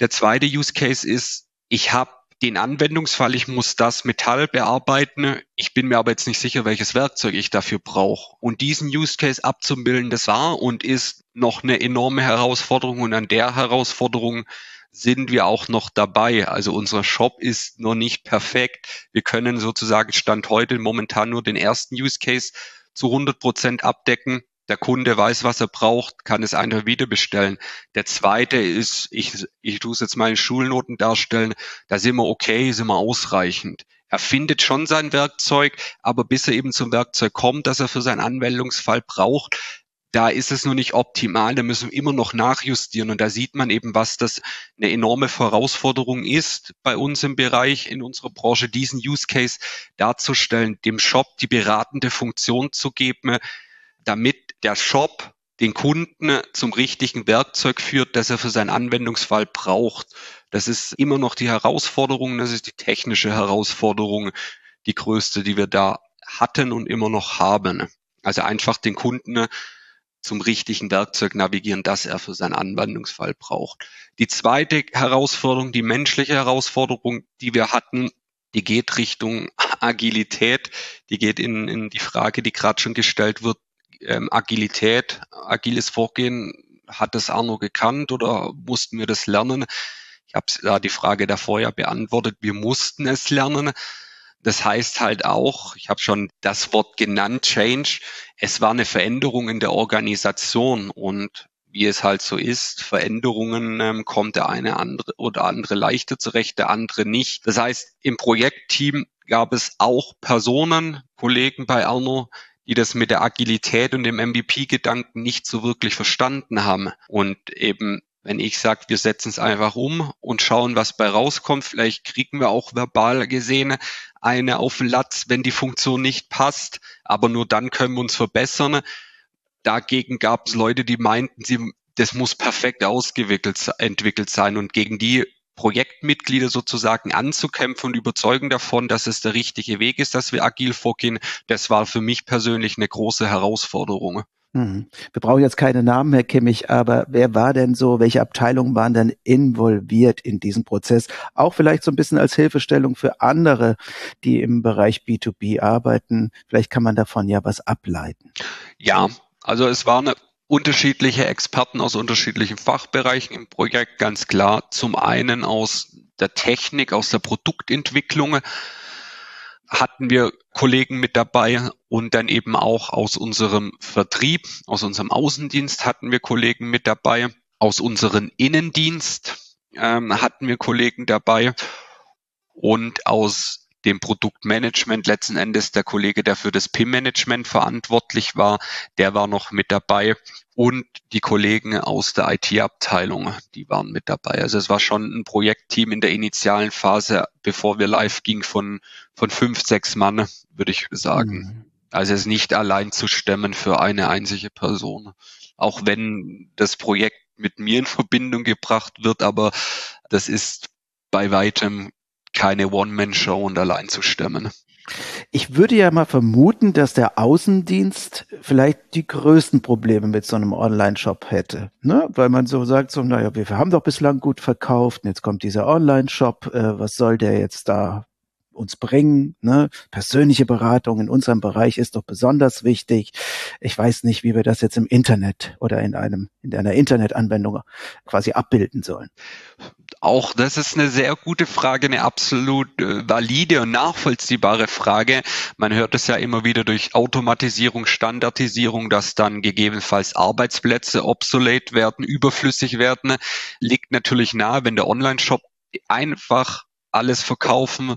Der zweite Use Case ist, ich habe den Anwendungsfall, ich muss das Metall bearbeiten. Ich bin mir aber jetzt nicht sicher, welches Werkzeug ich dafür brauche. Und diesen Use Case abzubilden, das war und ist noch eine enorme Herausforderung. Und an der Herausforderung sind wir auch noch dabei. Also unser Shop ist noch nicht perfekt. Wir können sozusagen Stand heute momentan nur den ersten Use Case zu 100 Prozent abdecken. Der Kunde weiß, was er braucht, kann es einfach wieder bestellen. Der zweite ist, ich, ich tue es jetzt mal in Schulnoten darstellen, da sind wir okay, sind wir ausreichend. Er findet schon sein Werkzeug, aber bis er eben zum Werkzeug kommt, das er für seinen Anwendungsfall braucht, da ist es nur nicht optimal, da müssen wir immer noch nachjustieren und da sieht man eben, was das eine enorme Herausforderung ist bei uns im Bereich, in unserer Branche, diesen Use Case darzustellen, dem Shop die beratende Funktion zu geben, damit der Shop den Kunden zum richtigen Werkzeug führt, das er für seinen Anwendungsfall braucht. Das ist immer noch die Herausforderung, das ist die technische Herausforderung, die größte, die wir da hatten und immer noch haben. Also einfach den Kunden zum richtigen Werkzeug navigieren, das er für seinen Anwendungsfall braucht. Die zweite Herausforderung, die menschliche Herausforderung, die wir hatten, die geht Richtung Agilität, die geht in, in die Frage, die gerade schon gestellt wird, ähm, Agilität, agiles Vorgehen, hat das Arno gekannt oder mussten wir das lernen? Ich habe da die Frage davor ja beantwortet, wir mussten es lernen. Das heißt halt auch, ich habe schon das Wort genannt, Change. Es war eine Veränderung in der Organisation und wie es halt so ist, Veränderungen ähm, kommt der eine andere oder andere leichter zurecht, der andere nicht. Das heißt, im Projektteam gab es auch Personen, Kollegen bei Arno, die das mit der Agilität und dem MVP-Gedanken nicht so wirklich verstanden haben. Und eben, wenn ich sage, wir setzen es einfach um und schauen, was bei rauskommt, vielleicht kriegen wir auch verbal gesehen eine auf den Latz, wenn die Funktion nicht passt, aber nur dann können wir uns verbessern. Dagegen gab es Leute, die meinten, sie, das muss perfekt ausgewickelt entwickelt sein und gegen die Projektmitglieder sozusagen anzukämpfen und überzeugen davon, dass es der richtige Weg ist, dass wir agil vorgehen, das war für mich persönlich eine große Herausforderung. Mhm. Wir brauchen jetzt keine Namen, Herr Kimmich, aber wer war denn so, welche Abteilungen waren denn involviert in diesem Prozess? Auch vielleicht so ein bisschen als Hilfestellung für andere, die im Bereich B2B arbeiten. Vielleicht kann man davon ja was ableiten. Ja, also es war eine unterschiedliche Experten aus unterschiedlichen Fachbereichen im Projekt, ganz klar. Zum einen aus der Technik, aus der Produktentwicklung hatten wir Kollegen mit dabei und dann eben auch aus unserem Vertrieb, aus unserem Außendienst hatten wir Kollegen mit dabei, aus unserem Innendienst ähm, hatten wir Kollegen dabei und aus dem Produktmanagement letzten Endes der Kollege, der für das PIM-Management verantwortlich war, der war noch mit dabei und die Kollegen aus der IT-Abteilung, die waren mit dabei. Also es war schon ein Projektteam in der initialen Phase, bevor wir live gingen, von, von fünf, sechs Mann, würde ich sagen. Mhm. Also es ist nicht allein zu stemmen für eine einzige Person. Auch wenn das Projekt mit mir in Verbindung gebracht wird, aber das ist bei weitem keine One-Man-Show und allein zu stemmen. Ich würde ja mal vermuten, dass der Außendienst vielleicht die größten Probleme mit so einem Online-Shop hätte. Ne? Weil man so sagt, so, naja, wir haben doch bislang gut verkauft, und jetzt kommt dieser Online-Shop, äh, was soll der jetzt da uns bringen. Ne? Persönliche Beratung in unserem Bereich ist doch besonders wichtig. Ich weiß nicht, wie wir das jetzt im Internet oder in einem in einer Internetanwendung quasi abbilden sollen. Auch das ist eine sehr gute Frage, eine absolut äh, valide und nachvollziehbare Frage. Man hört es ja immer wieder durch Automatisierung, Standardisierung, dass dann gegebenenfalls Arbeitsplätze obsolet werden, überflüssig werden. Liegt natürlich nahe, wenn der Online-Shop einfach alles verkaufen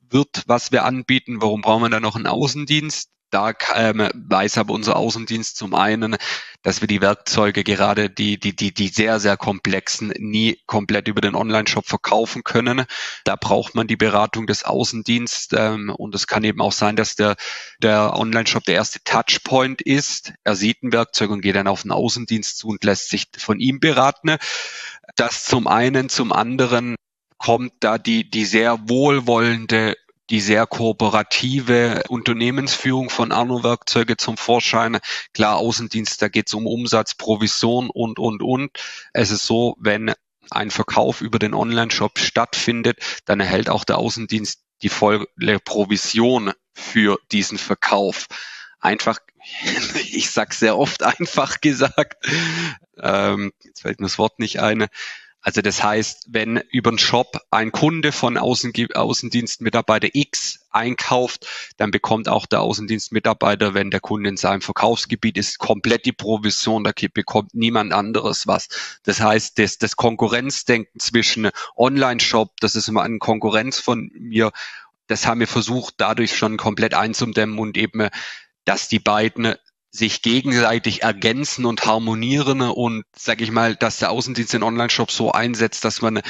wird, was wir anbieten. Warum brauchen wir da noch einen Außendienst? Da ähm, weiß aber unser Außendienst zum einen, dass wir die Werkzeuge gerade, die, die, die, die sehr, sehr komplexen, nie komplett über den Online-Shop verkaufen können. Da braucht man die Beratung des Außendienstes ähm, und es kann eben auch sein, dass der, der Online-Shop der erste Touchpoint ist. Er sieht ein Werkzeug und geht dann auf den Außendienst zu und lässt sich von ihm beraten. Das zum einen, zum anderen kommt da die, die sehr wohlwollende die sehr kooperative Unternehmensführung von Arno Werkzeuge zum Vorschein. Klar, Außendienst, da geht es um Umsatz, Provision und, und, und. Es ist so, wenn ein Verkauf über den Online-Shop stattfindet, dann erhält auch der Außendienst die volle Provision für diesen Verkauf. Einfach, ich sag sehr oft einfach gesagt, ähm, jetzt fällt mir das Wort nicht ein, also das heißt, wenn über den Shop ein Kunde von Außen, Außendienstmitarbeiter X einkauft, dann bekommt auch der Außendienstmitarbeiter, wenn der Kunde in seinem Verkaufsgebiet ist, komplett die Provision, da bekommt niemand anderes was. Das heißt, das, das Konkurrenzdenken zwischen Online-Shop, das ist immer eine Konkurrenz von mir, das haben wir versucht, dadurch schon komplett einzudämmen und eben, dass die beiden sich gegenseitig ergänzen und harmonieren und sage ich mal, dass der Außendienst den Online-Shop so einsetzt, dass man,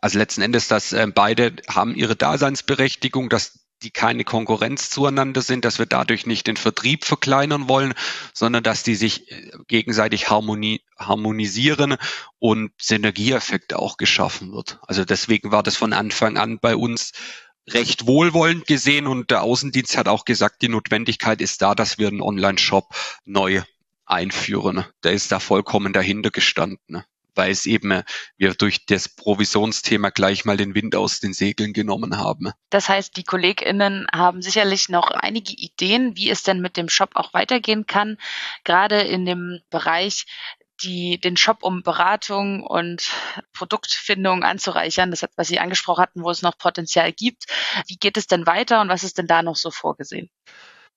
also letzten Endes, dass äh, beide haben ihre Daseinsberechtigung, dass die keine Konkurrenz zueinander sind, dass wir dadurch nicht den Vertrieb verkleinern wollen, sondern dass die sich äh, gegenseitig harmoni harmonisieren und Synergieeffekte auch geschaffen wird. Also deswegen war das von Anfang an bei uns recht wohlwollend gesehen und der Außendienst hat auch gesagt, die Notwendigkeit ist da, dass wir einen Online-Shop neu einführen. Der ist da vollkommen dahinter gestanden, weil es eben wir durch das Provisionsthema gleich mal den Wind aus den Segeln genommen haben. Das heißt, die KollegInnen haben sicherlich noch einige Ideen, wie es denn mit dem Shop auch weitergehen kann, gerade in dem Bereich die, den Shop um Beratung und Produktfindung anzureichern. Das was Sie angesprochen hatten, wo es noch Potenzial gibt. Wie geht es denn weiter und was ist denn da noch so vorgesehen?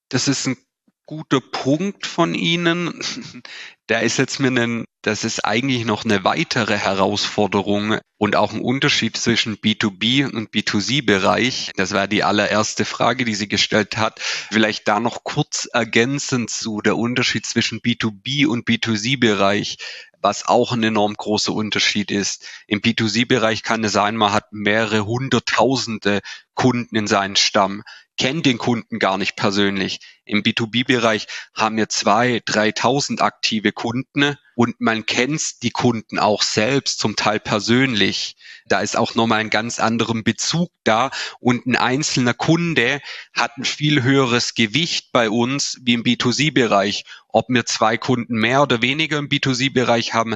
Das ist ein guter Punkt von Ihnen. Da ist jetzt mir ein, das ist eigentlich noch eine weitere Herausforderung und auch ein Unterschied zwischen B2B und B2C-Bereich. Das war die allererste Frage, die sie gestellt hat. Vielleicht da noch kurz ergänzend zu der Unterschied zwischen B2B und B2C-Bereich was auch ein enorm großer Unterschied ist. Im B2C-Bereich kann es sein, man hat mehrere hunderttausende Kunden in seinem Stamm kennt den Kunden gar nicht persönlich. Im B2B-Bereich haben wir zwei, dreitausend aktive Kunden und man kennt die Kunden auch selbst, zum Teil persönlich. Da ist auch nochmal ein ganz anderen Bezug da und ein einzelner Kunde hat ein viel höheres Gewicht bei uns wie im B2C-Bereich. Ob wir zwei Kunden mehr oder weniger im B2C-Bereich haben,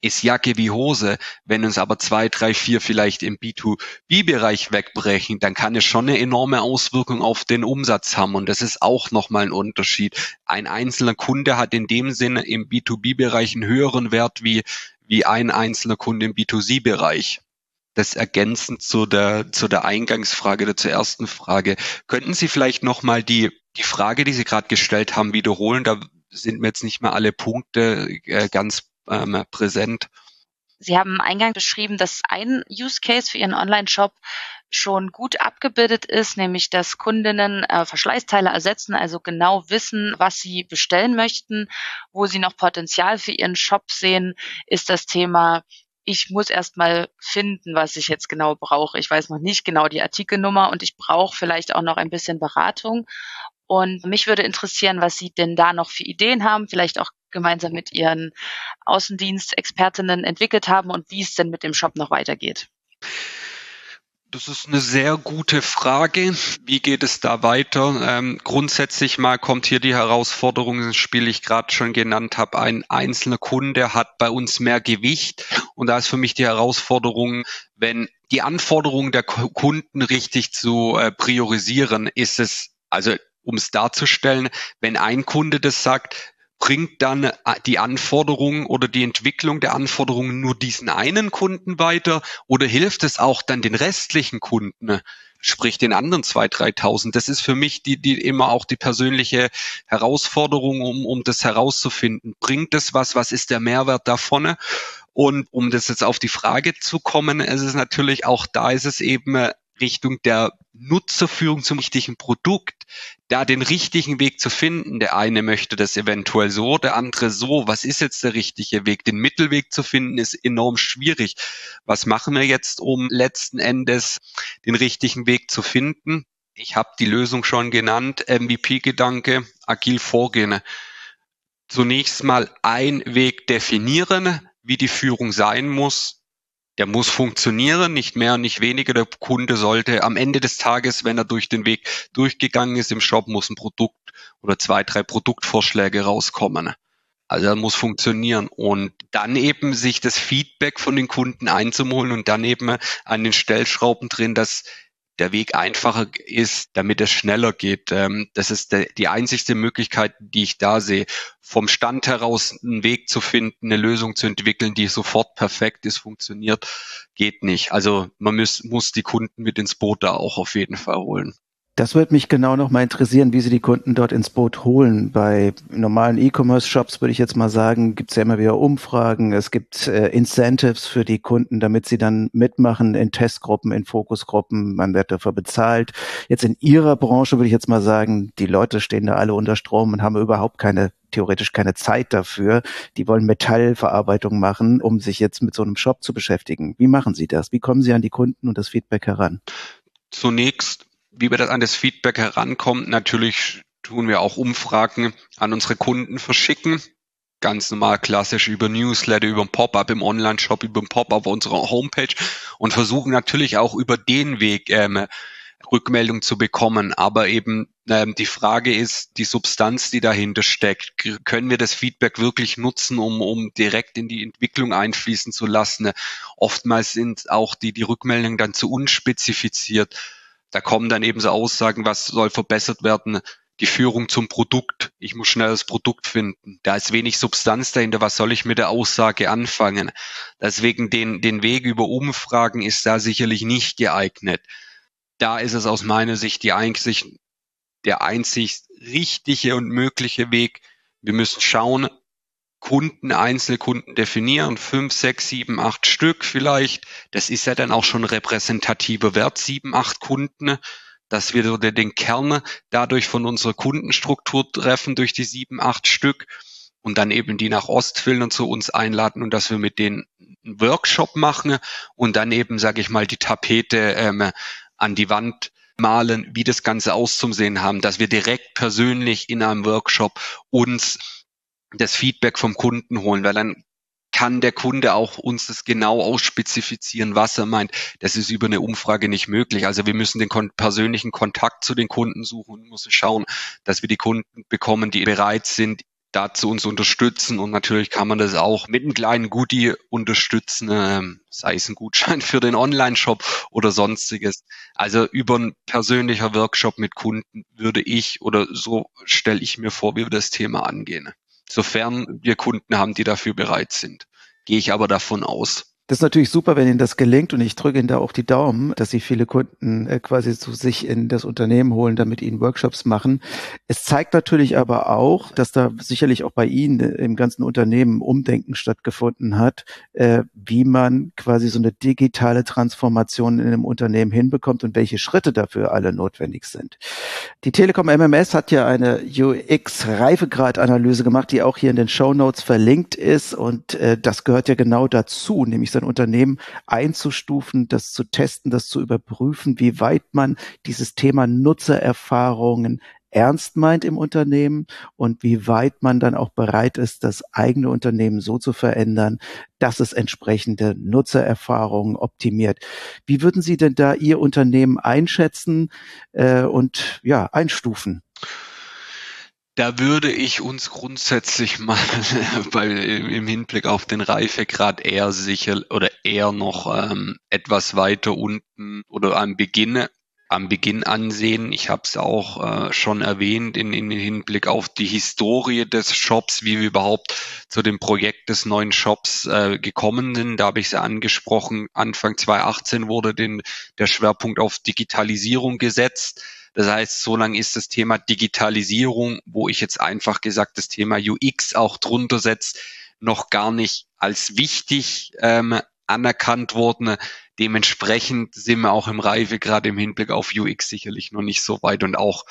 ist Jacke wie Hose. Wenn uns aber zwei, drei, vier vielleicht im B2B-Bereich wegbrechen, dann kann es schon eine enorme Auswirkung auf den Umsatz haben. Und das ist auch nochmal ein Unterschied. Ein einzelner Kunde hat in dem Sinne im B2B-Bereich einen höheren Wert wie, wie ein einzelner Kunde im B2C-Bereich. Das ergänzend zu der, zu der Eingangsfrage oder zur ersten Frage. Könnten Sie vielleicht nochmal die, die Frage, die Sie gerade gestellt haben, wiederholen? Da sind mir jetzt nicht mehr alle Punkte äh, ganz ähm, präsent. Sie haben eingangs beschrieben, dass ein Use Case für Ihren Online-Shop schon gut abgebildet ist, nämlich dass Kundinnen äh, Verschleißteile ersetzen, also genau wissen, was sie bestellen möchten. Wo sie noch Potenzial für ihren Shop sehen, ist das Thema ich muss erstmal finden, was ich jetzt genau brauche. Ich weiß noch nicht genau die Artikelnummer und ich brauche vielleicht auch noch ein bisschen Beratung. Und mich würde interessieren, was Sie denn da noch für Ideen haben, vielleicht auch gemeinsam mit Ihren Außendienstexpertinnen entwickelt haben und wie es denn mit dem Shop noch weitergeht. Das ist eine sehr gute Frage. Wie geht es da weiter? Ähm, grundsätzlich mal kommt hier die Herausforderung ins Spiel, ich gerade schon genannt habe. Ein einzelner Kunde hat bei uns mehr Gewicht und da ist für mich die Herausforderung, wenn die Anforderungen der Kunden richtig zu äh, priorisieren, ist es, also um es darzustellen, wenn ein Kunde das sagt, bringt dann äh, die Anforderungen oder die Entwicklung der Anforderungen nur diesen einen Kunden weiter oder hilft es auch dann den restlichen Kunden? sprich den anderen zwei, dreitausend. Das ist für mich die, die immer auch die persönliche Herausforderung, um, um das herauszufinden. Bringt es was? Was ist der Mehrwert davon? Und um das jetzt auf die Frage zu kommen, es ist natürlich auch da ist es eben äh, Richtung der Nutzerführung zum richtigen Produkt, da den richtigen Weg zu finden. Der eine möchte das eventuell so, der andere so. Was ist jetzt der richtige Weg? Den Mittelweg zu finden ist enorm schwierig. Was machen wir jetzt, um letzten Endes den richtigen Weg zu finden? Ich habe die Lösung schon genannt, MVP-Gedanke, agil vorgehen. Zunächst mal ein Weg definieren, wie die Führung sein muss, der muss funktionieren, nicht mehr, nicht weniger. Der Kunde sollte am Ende des Tages, wenn er durch den Weg durchgegangen ist im Shop, muss ein Produkt oder zwei, drei Produktvorschläge rauskommen. Also er muss funktionieren und dann eben sich das Feedback von den Kunden einzuholen und dann eben an den Stellschrauben drin, dass der Weg einfacher ist, damit es schneller geht. Ähm, das ist die einzigste Möglichkeit, die ich da sehe. Vom Stand heraus einen Weg zu finden, eine Lösung zu entwickeln, die sofort perfekt ist, funktioniert, geht nicht. Also man muss, muss die Kunden mit ins Boot da auch auf jeden Fall holen. Das würde mich genau noch mal interessieren, wie Sie die Kunden dort ins Boot holen. Bei normalen E-Commerce-Shops würde ich jetzt mal sagen, gibt es ja immer wieder Umfragen, es gibt äh, Incentives für die Kunden, damit sie dann mitmachen in Testgruppen, in Fokusgruppen, man wird dafür bezahlt. Jetzt in Ihrer Branche würde ich jetzt mal sagen, die Leute stehen da alle unter Strom und haben überhaupt keine theoretisch keine Zeit dafür. Die wollen Metallverarbeitung machen, um sich jetzt mit so einem Shop zu beschäftigen. Wie machen Sie das? Wie kommen Sie an die Kunden und das Feedback heran? Zunächst wie wir das an das Feedback herankommt, natürlich tun wir auch Umfragen an unsere Kunden verschicken. Ganz normal klassisch über Newsletter, über ein Pop-up im Online-Shop, über ein Pop-up auf unserer Homepage und versuchen natürlich auch über den Weg ähm, Rückmeldung zu bekommen. Aber eben ähm, die Frage ist, die Substanz, die dahinter steckt, können wir das Feedback wirklich nutzen, um, um direkt in die Entwicklung einfließen zu lassen? Oftmals sind auch die, die Rückmeldungen dann zu unspezifiziert da kommen dann eben so Aussagen, was soll verbessert werden, die Führung zum Produkt. Ich muss schnell das Produkt finden. Da ist wenig Substanz dahinter. Was soll ich mit der Aussage anfangen? Deswegen den, den Weg über Umfragen ist da sicherlich nicht geeignet. Da ist es aus meiner Sicht die einzig, der einzig richtige und mögliche Weg. Wir müssen schauen, Kunden, Einzelkunden definieren, fünf, sechs, sieben, acht Stück vielleicht. Das ist ja dann auch schon repräsentativer Wert, sieben, acht Kunden, dass wir den Kern dadurch von unserer Kundenstruktur treffen durch die sieben, acht Stück und dann eben die nach Ostfiltern zu uns einladen und dass wir mit denen einen Workshop machen und dann eben, sage ich mal, die Tapete ähm, an die Wand malen, wie das Ganze auszusehen haben, dass wir direkt persönlich in einem Workshop uns das Feedback vom Kunden holen, weil dann kann der Kunde auch uns das genau ausspezifizieren, was er meint. Das ist über eine Umfrage nicht möglich. Also wir müssen den persönlichen Kontakt zu den Kunden suchen und müssen schauen, dass wir die Kunden bekommen, die bereit sind, dazu uns unterstützen. Und natürlich kann man das auch mit einem kleinen Goodie unterstützen, ähm, sei es ein Gutschein für den Online-Shop oder sonstiges. Also über ein persönlicher Workshop mit Kunden würde ich oder so stelle ich mir vor, wie wir das Thema angehen sofern wir Kunden haben, die dafür bereit sind. Gehe ich aber davon aus. Das ist natürlich super, wenn Ihnen das gelingt und ich drücke Ihnen da auch die Daumen, dass Sie viele Kunden äh, quasi zu sich in das Unternehmen holen, damit Ihnen Workshops machen. Es zeigt natürlich aber auch, dass da sicherlich auch bei Ihnen äh, im ganzen Unternehmen Umdenken stattgefunden hat, äh, wie man quasi so eine digitale Transformation in einem Unternehmen hinbekommt und welche Schritte dafür alle notwendig sind. Die Telekom MMS hat ja eine UX-Reifegrad-Analyse gemacht, die auch hier in den Show Notes verlinkt ist und das gehört ja genau dazu, nämlich sein Unternehmen einzustufen, das zu testen, das zu überprüfen, wie weit man dieses Thema Nutzererfahrungen ernst meint im Unternehmen und wie weit man dann auch bereit ist, das eigene Unternehmen so zu verändern, dass es entsprechende Nutzererfahrungen optimiert. Wie würden Sie denn da Ihr Unternehmen einschätzen äh, und ja einstufen? Da würde ich uns grundsätzlich mal bei, im Hinblick auf den Reifegrad eher sicher oder eher noch ähm, etwas weiter unten oder am Beginn am Beginn ansehen. Ich habe es auch äh, schon erwähnt in, in Hinblick auf die Historie des Shops, wie wir überhaupt zu dem Projekt des neuen Shops äh, gekommen sind. Da habe ich es angesprochen. Anfang 2018 wurde den, der Schwerpunkt auf Digitalisierung gesetzt. Das heißt, so lange ist das Thema Digitalisierung, wo ich jetzt einfach gesagt das Thema UX auch drunter setzt, noch gar nicht als wichtig ähm, anerkannt worden. Dementsprechend sind wir auch im Reife gerade im Hinblick auf UX sicherlich noch nicht so weit und auch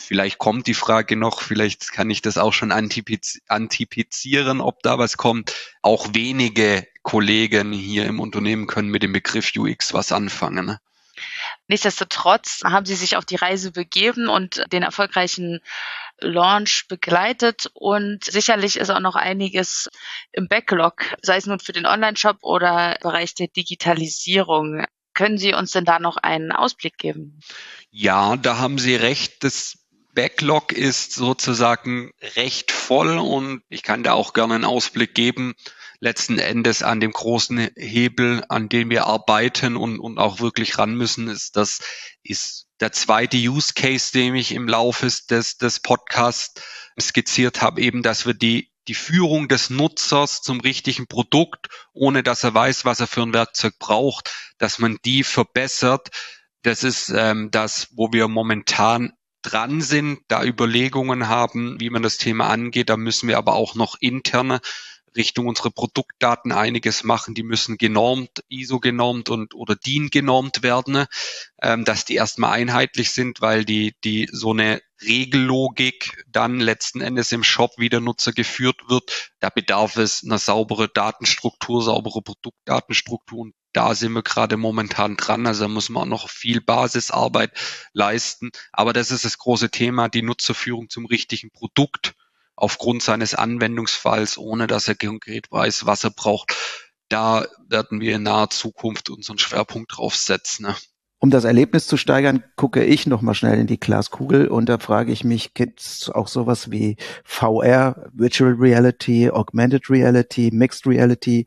Vielleicht kommt die Frage noch, vielleicht kann ich das auch schon antipizieren, ob da was kommt. Auch wenige Kollegen hier im Unternehmen können mit dem Begriff UX was anfangen. Nichtsdestotrotz haben sie sich auf die Reise begeben und den erfolgreichen Launch begleitet und sicherlich ist auch noch einiges im Backlog, sei es nun für den Online-Shop oder im Bereich der Digitalisierung. Können Sie uns denn da noch einen Ausblick geben? Ja, da haben Sie recht. Das Backlog ist sozusagen recht voll und ich kann da auch gerne einen Ausblick geben letzten Endes an dem großen Hebel, an dem wir arbeiten und, und auch wirklich ran müssen, ist das ist der zweite Use Case, den ich im Laufe des, des Podcasts skizziert habe, eben, dass wir die die Führung des Nutzers zum richtigen Produkt, ohne dass er weiß, was er für ein Werkzeug braucht, dass man die verbessert. Das ist ähm, das, wo wir momentan dran sind, da Überlegungen haben, wie man das Thema angeht. Da müssen wir aber auch noch interne Richtung unsere Produktdaten einiges machen. Die müssen genormt, ISO genormt und oder DIN genormt werden, ähm, dass die erstmal einheitlich sind, weil die, die so eine Regellogik dann letzten Endes im Shop wie der Nutzer geführt wird. Da bedarf es einer saubere Datenstruktur, saubere Produktdatenstruktur. Und da sind wir gerade momentan dran. Also da muss man noch viel Basisarbeit leisten. Aber das ist das große Thema, die Nutzerführung zum richtigen Produkt aufgrund seines Anwendungsfalls, ohne dass er konkret weiß, was er braucht. Da werden wir in naher Zukunft unseren Schwerpunkt drauf setzen. Ne? Um das Erlebnis zu steigern, gucke ich nochmal schnell in die Glaskugel und da frage ich mich, gibt es auch sowas wie VR, Virtual Reality, Augmented Reality, Mixed Reality,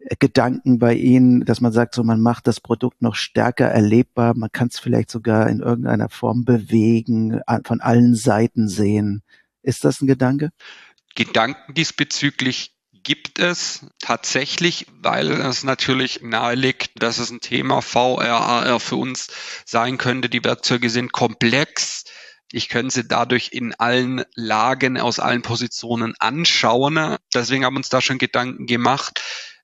äh, Gedanken bei Ihnen, dass man sagt, so man macht das Produkt noch stärker erlebbar, man kann es vielleicht sogar in irgendeiner Form bewegen, von allen Seiten sehen. Ist das ein Gedanke? Gedanken diesbezüglich gibt es tatsächlich, weil es natürlich nahe liegt, dass es ein Thema VR, AR für uns sein könnte. Die Werkzeuge sind komplex. Ich könnte sie dadurch in allen Lagen, aus allen Positionen anschauen. Deswegen haben uns da schon Gedanken gemacht.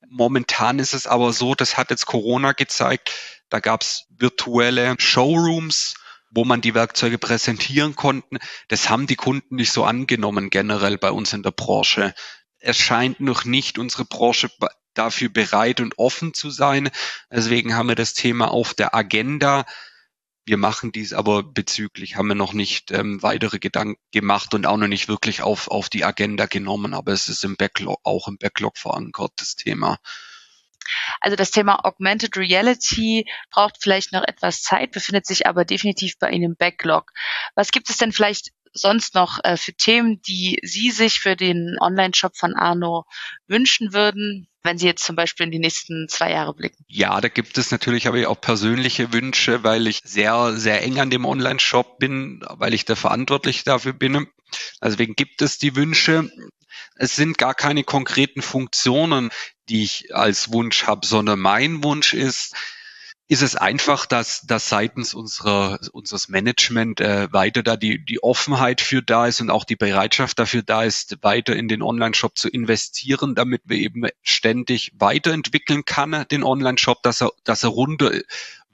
Momentan ist es aber so, das hat jetzt Corona gezeigt, da gab es virtuelle Showrooms, wo man die Werkzeuge präsentieren konnten. Das haben die Kunden nicht so angenommen generell bei uns in der Branche. Es scheint noch nicht unsere Branche dafür bereit und offen zu sein. Deswegen haben wir das Thema auf der Agenda. Wir machen dies aber bezüglich, haben wir noch nicht ähm, weitere Gedanken gemacht und auch noch nicht wirklich auf, auf die Agenda genommen, aber es ist im Backlog, auch im Backlog verankert, das Thema. Also das Thema Augmented Reality braucht vielleicht noch etwas Zeit, befindet sich aber definitiv bei Ihnen im Backlog. Was gibt es denn vielleicht sonst noch äh, für Themen, die Sie sich für den Online-Shop von Arno wünschen würden, wenn Sie jetzt zum Beispiel in die nächsten zwei Jahre blicken? Ja, da gibt es natürlich aber auch persönliche Wünsche, weil ich sehr, sehr eng an dem Online-Shop bin, weil ich der Verantwortliche dafür bin. Deswegen gibt es die Wünsche. Es sind gar keine konkreten Funktionen, die ich als Wunsch habe, sondern mein Wunsch ist, ist es einfach, dass, dass seitens unserer, unseres Management äh, weiter da die, die Offenheit für da ist und auch die Bereitschaft dafür da ist, weiter in den Online-Shop zu investieren, damit wir eben ständig weiterentwickeln kann, den Online-Shop, dass er, dass er runter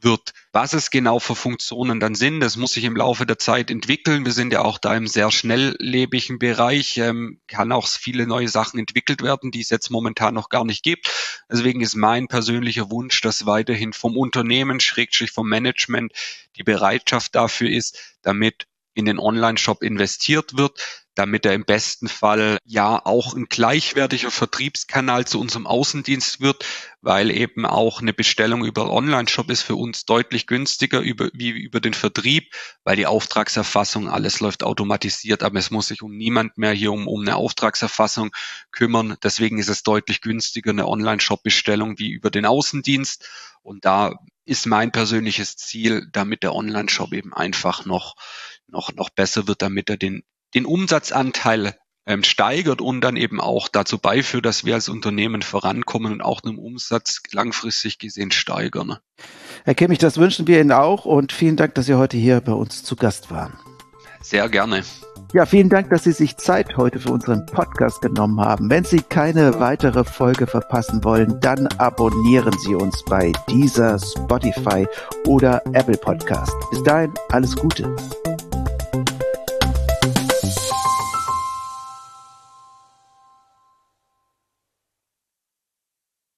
wird. Was es genau für Funktionen dann sind, das muss sich im Laufe der Zeit entwickeln. Wir sind ja auch da im sehr schnelllebigen Bereich, ähm, kann auch viele neue Sachen entwickelt werden, die es jetzt momentan noch gar nicht gibt. Deswegen ist mein persönlicher Wunsch, dass weiterhin vom Unternehmen, Schrägstrich vom Management, die Bereitschaft dafür ist, damit in den Online-Shop investiert wird, damit er im besten Fall ja auch ein gleichwertiger Vertriebskanal zu unserem Außendienst wird, weil eben auch eine Bestellung über Online-Shop ist für uns deutlich günstiger über, wie über den Vertrieb, weil die Auftragserfassung, alles läuft automatisiert, aber es muss sich um niemand mehr hier um, um eine Auftragserfassung kümmern. Deswegen ist es deutlich günstiger, eine Online-Shop-Bestellung wie über den Außendienst. Und da ist mein persönliches Ziel, damit der Online-Shop eben einfach noch, noch, noch besser wird, damit er den den Umsatzanteil ähm, steigert und dann eben auch dazu beiführt, dass wir als Unternehmen vorankommen und auch den Umsatz langfristig gesehen steigern. Herr Kimmich, das wünschen wir Ihnen auch und vielen Dank, dass Sie heute hier bei uns zu Gast waren. Sehr gerne. Ja, vielen Dank, dass Sie sich Zeit heute für unseren Podcast genommen haben. Wenn Sie keine weitere Folge verpassen wollen, dann abonnieren Sie uns bei dieser Spotify oder Apple Podcast. Bis dahin, alles Gute.